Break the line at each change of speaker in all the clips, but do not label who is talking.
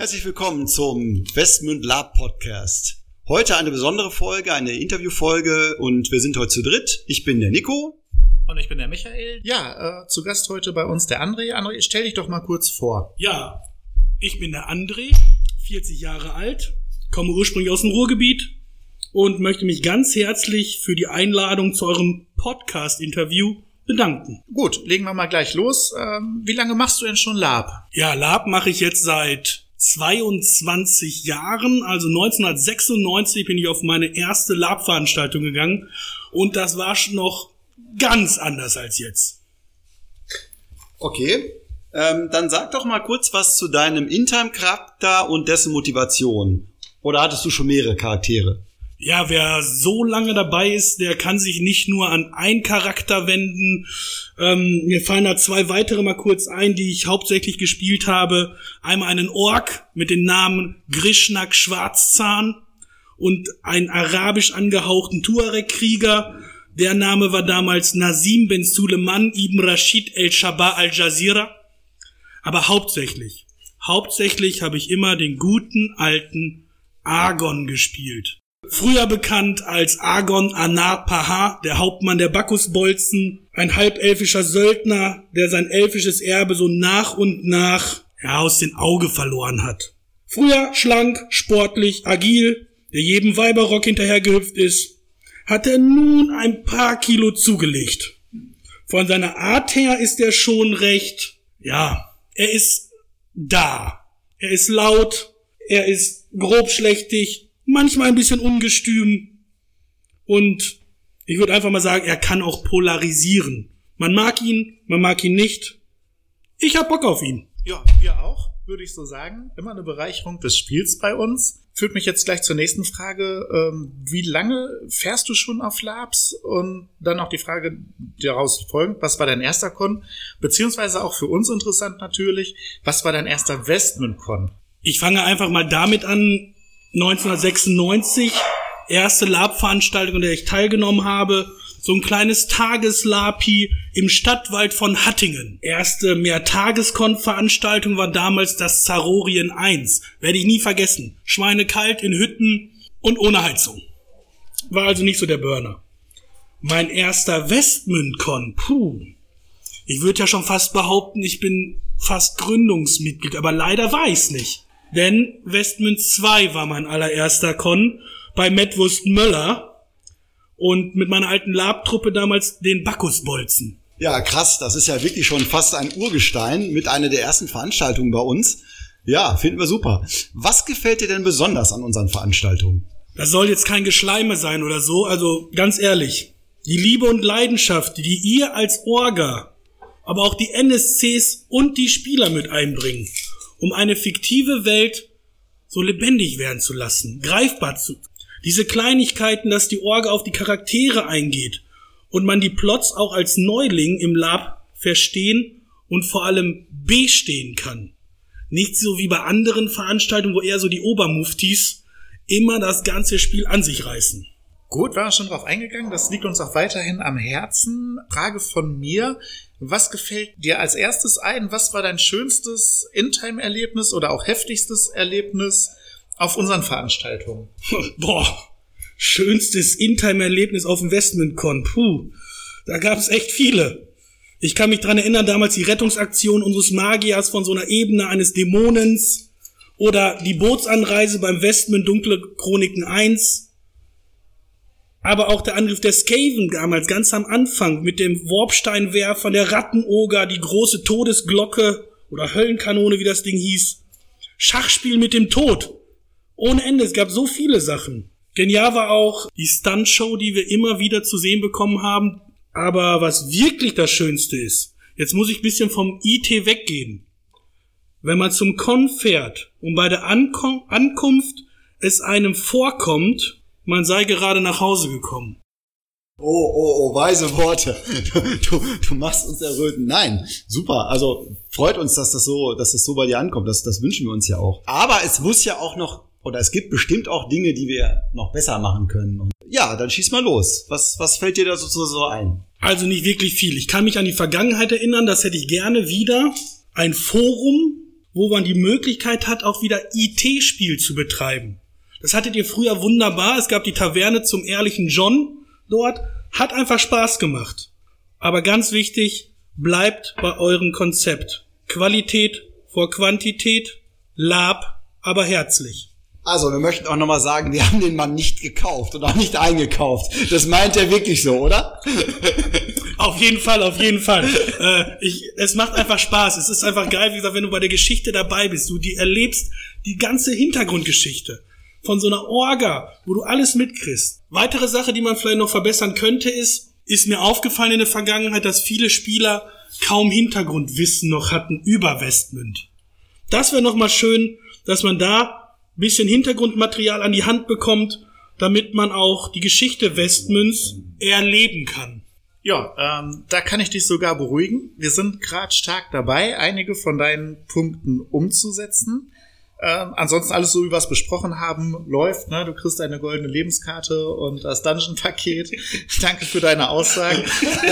Herzlich willkommen zum Westmünd Lab Podcast. Heute eine besondere Folge, eine Interviewfolge und wir sind heute zu dritt. Ich bin der Nico.
Und ich bin der Michael. Ja, äh, zu Gast heute bei uns der André. André, stell dich doch mal kurz vor.
Ja, ich bin der André, 40 Jahre alt, komme ursprünglich aus dem Ruhrgebiet und möchte mich ganz herzlich für die Einladung zu eurem Podcast-Interview bedanken.
Gut, legen wir mal gleich los. Ähm, wie lange machst du denn schon Lab?
Ja, Lab mache ich jetzt seit 22 Jahren, also 1996 bin ich auf meine erste Lab-Veranstaltung gegangen und das war schon noch ganz anders als jetzt.
Okay, ähm, dann sag doch mal kurz was zu deinem Intime-Charakter und dessen Motivation. Oder hattest du schon mehrere Charaktere?
Ja, wer so lange dabei ist, der kann sich nicht nur an einen Charakter wenden. Ähm, mir fallen da zwei weitere mal kurz ein, die ich hauptsächlich gespielt habe. Einmal einen Ork mit dem Namen Grishnak Schwarzzahn und einen arabisch angehauchten Tuareg-Krieger. Der Name war damals Nazim Ben Suleiman ibn Rashid el-Shabah al-Jazira. Aber hauptsächlich, hauptsächlich habe ich immer den guten alten Argon gespielt. Früher bekannt als Agon Anar Paha, der Hauptmann der Bacchusbolzen, ein halbelfischer Söldner, der sein elfisches Erbe so nach und nach ja, aus den Auge verloren hat. Früher schlank, sportlich, agil, der jedem Weiberrock hinterhergehüpft ist, hat er nun ein paar Kilo zugelegt. Von seiner Art her ist er schon recht, ja, er ist da. Er ist laut, er ist grobschlächtig, manchmal ein bisschen ungestüm und ich würde einfach mal sagen, er kann auch polarisieren. Man mag ihn, man mag ihn nicht. Ich hab Bock auf ihn.
Ja, wir auch, würde ich so sagen. Immer eine Bereicherung des Spiels bei uns. Führt mich jetzt gleich zur nächsten Frage. Ähm, wie lange fährst du schon auf Labs? Und dann auch die Frage, die daraus folgt, was war dein erster Con? Beziehungsweise auch für uns interessant natürlich, was war dein erster Westman-Con?
Ich fange einfach mal damit an, 1996, erste Lab-Veranstaltung, an der ich teilgenommen habe. So ein kleines Tageslapi im Stadtwald von Hattingen. Erste Mehrtageskon-Veranstaltung war damals das Zarorien 1. Werde ich nie vergessen. Schweinekalt in Hütten und ohne Heizung. War also nicht so der Burner. Mein erster Westmünd-Con, puh. Ich würde ja schon fast behaupten, ich bin fast Gründungsmitglied, aber leider war ich's nicht. Denn Westmund 2 war mein allererster Con bei Metwurst Möller und mit meiner alten Labtruppe damals den Bacchusbolzen.
Ja, krass, das ist ja wirklich schon fast ein Urgestein mit einer der ersten Veranstaltungen bei uns. Ja, finden wir super. Was gefällt dir denn besonders an unseren Veranstaltungen?
Das soll jetzt kein Geschleime sein oder so, also ganz ehrlich. Die Liebe und Leidenschaft, die ihr als Orga, aber auch die NSCs und die Spieler mit einbringen um eine fiktive Welt so lebendig werden zu lassen, greifbar zu. Diese Kleinigkeiten, dass die Orga auf die Charaktere eingeht und man die Plots auch als Neuling im Lab verstehen und vor allem bestehen kann. Nicht so wie bei anderen Veranstaltungen, wo eher so die Obermuftis immer das ganze Spiel an sich reißen.
Gut, war schon drauf eingegangen. Das liegt uns auch weiterhin am Herzen. Frage von mir. Was gefällt dir als erstes ein? Was war dein schönstes In-Time-Erlebnis oder auch heftigstes Erlebnis auf unseren Veranstaltungen?
Boah, schönstes In-Time-Erlebnis auf dem Westmund-Con. Puh, da gab es echt viele. Ich kann mich dran erinnern, damals die Rettungsaktion unseres Magiers von so einer Ebene eines Dämonens oder die Bootsanreise beim Westmund Dunkle Chroniken 1 aber auch der Angriff der Skaven damals ganz am Anfang mit dem Warpsteinwerfer, der Rattenoger, die große Todesglocke oder Höllenkanone, wie das Ding hieß. Schachspiel mit dem Tod. Ohne Ende, es gab so viele Sachen. Genial war auch die Stuntshow, die wir immer wieder zu sehen bekommen haben. Aber was wirklich das Schönste ist, jetzt muss ich bisschen vom IT weggehen. wenn man zum Con fährt und bei der Ankunft es einem vorkommt, man sei gerade nach Hause gekommen.
Oh, oh, oh, weise Worte. Du, du machst uns erröten. Nein, super. Also freut uns, dass das so, dass das so bei dir ankommt. Das, das wünschen wir uns ja auch. Aber es muss ja auch noch, oder es gibt bestimmt auch Dinge, die wir noch besser machen können. Und ja, dann schieß mal los. Was, was fällt dir da so, so, so ein?
Also nicht wirklich viel. Ich kann mich an die Vergangenheit erinnern, das hätte ich gerne wieder. Ein Forum, wo man die Möglichkeit hat, auch wieder IT-Spiel zu betreiben. Das hattet ihr früher wunderbar. Es gab die Taverne zum ehrlichen John dort. Hat einfach Spaß gemacht. Aber ganz wichtig, bleibt bei eurem Konzept. Qualität vor Quantität, Lab, aber herzlich.
Also, wir möchten auch nochmal sagen, wir haben den Mann nicht gekauft und auch nicht eingekauft. Das meint er wirklich so, oder?
Auf jeden Fall, auf jeden Fall. Äh, ich, es macht einfach Spaß. Es ist einfach geil, wie gesagt, wenn du bei der Geschichte dabei bist. Du die erlebst die ganze Hintergrundgeschichte von so einer Orga, wo du alles mitkriegst. Weitere Sache, die man vielleicht noch verbessern könnte, ist, ist mir aufgefallen in der Vergangenheit, dass viele Spieler kaum Hintergrundwissen noch hatten über Westmünd. Das wäre noch mal schön, dass man da ein bisschen Hintergrundmaterial an die Hand bekommt, damit man auch die Geschichte Westmünds erleben kann.
Ja, ähm, da kann ich dich sogar beruhigen. Wir sind gerade stark dabei, einige von deinen Punkten umzusetzen. Ähm, ansonsten alles so, wie wir es besprochen haben, läuft. Ne? Du kriegst eine goldene Lebenskarte und das Dungeon-Paket. Danke für deine Aussagen. ähm,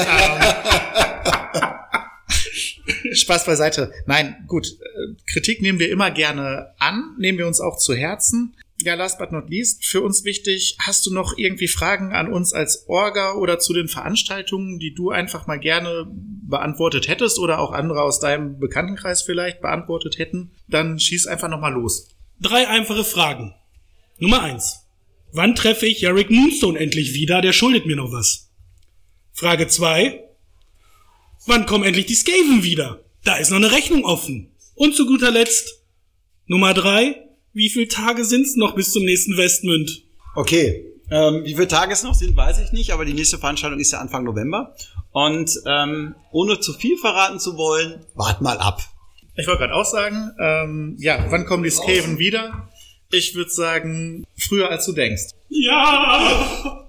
Spaß beiseite. Nein, gut. äh, Kritik nehmen wir immer gerne an, nehmen wir uns auch zu Herzen. Ja, last but not least, für uns wichtig, hast du noch irgendwie Fragen an uns als Orga oder zu den Veranstaltungen, die du einfach mal gerne beantwortet hättest oder auch andere aus deinem Bekanntenkreis vielleicht beantwortet hätten? Dann schieß einfach noch mal los.
Drei einfache Fragen. Nummer eins. Wann treffe ich Jarek Moonstone endlich wieder? Der schuldet mir noch was. Frage zwei. Wann kommen endlich die Skaven wieder? Da ist noch eine Rechnung offen. Und zu guter Letzt. Nummer drei. Wie viele Tage sind's noch bis zum nächsten Westmünd?
Okay. Ähm, wie viele Tage es noch sind, weiß ich nicht, aber die nächste Veranstaltung ist ja Anfang November. Und ähm, ohne zu viel verraten zu wollen, wart mal ab.
Ich wollte gerade auch sagen, ähm, ja, wann kommen die Skaven wieder? Ich würde sagen, früher als du denkst.
Ja!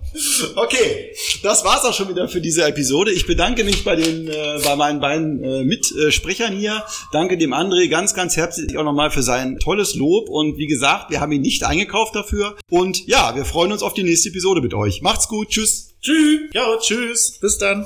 Okay, das war's auch schon wieder für diese Episode. Ich bedanke mich bei den äh, bei meinen beiden äh, Mitsprechern hier. Danke dem André ganz ganz herzlich auch nochmal für sein tolles Lob und wie gesagt, wir haben ihn nicht eingekauft dafür und ja, wir freuen uns auf die nächste Episode mit euch. Macht's gut, tschüss.
Tschüss!
Ja, tschüss. Bis dann.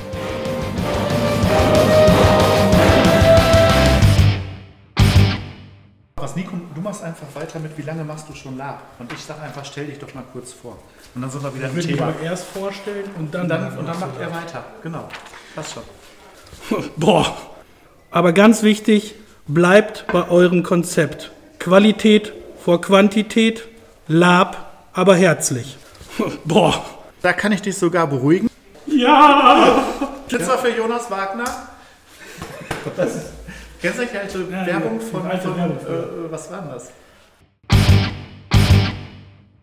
Was Nico, du machst einfach weiter mit, wie lange machst du schon Lab? Und ich sag einfach, stell dich doch mal kurz vor. Und dann sind wir wieder im
Ich würde mich
Thema.
mal erst vorstellen und dann.
Und dann, und dann macht er weiter. Genau. Passt schon.
Boah. Aber ganz wichtig, bleibt bei eurem Konzept. Qualität vor Quantität, Lab, aber herzlich. Boah.
Da kann ich dich sogar beruhigen.
Ja!
Pizza für Jonas Wagner. Kennst du die alte Werbung von,
alte
von
Werbung,
äh, was war denn das?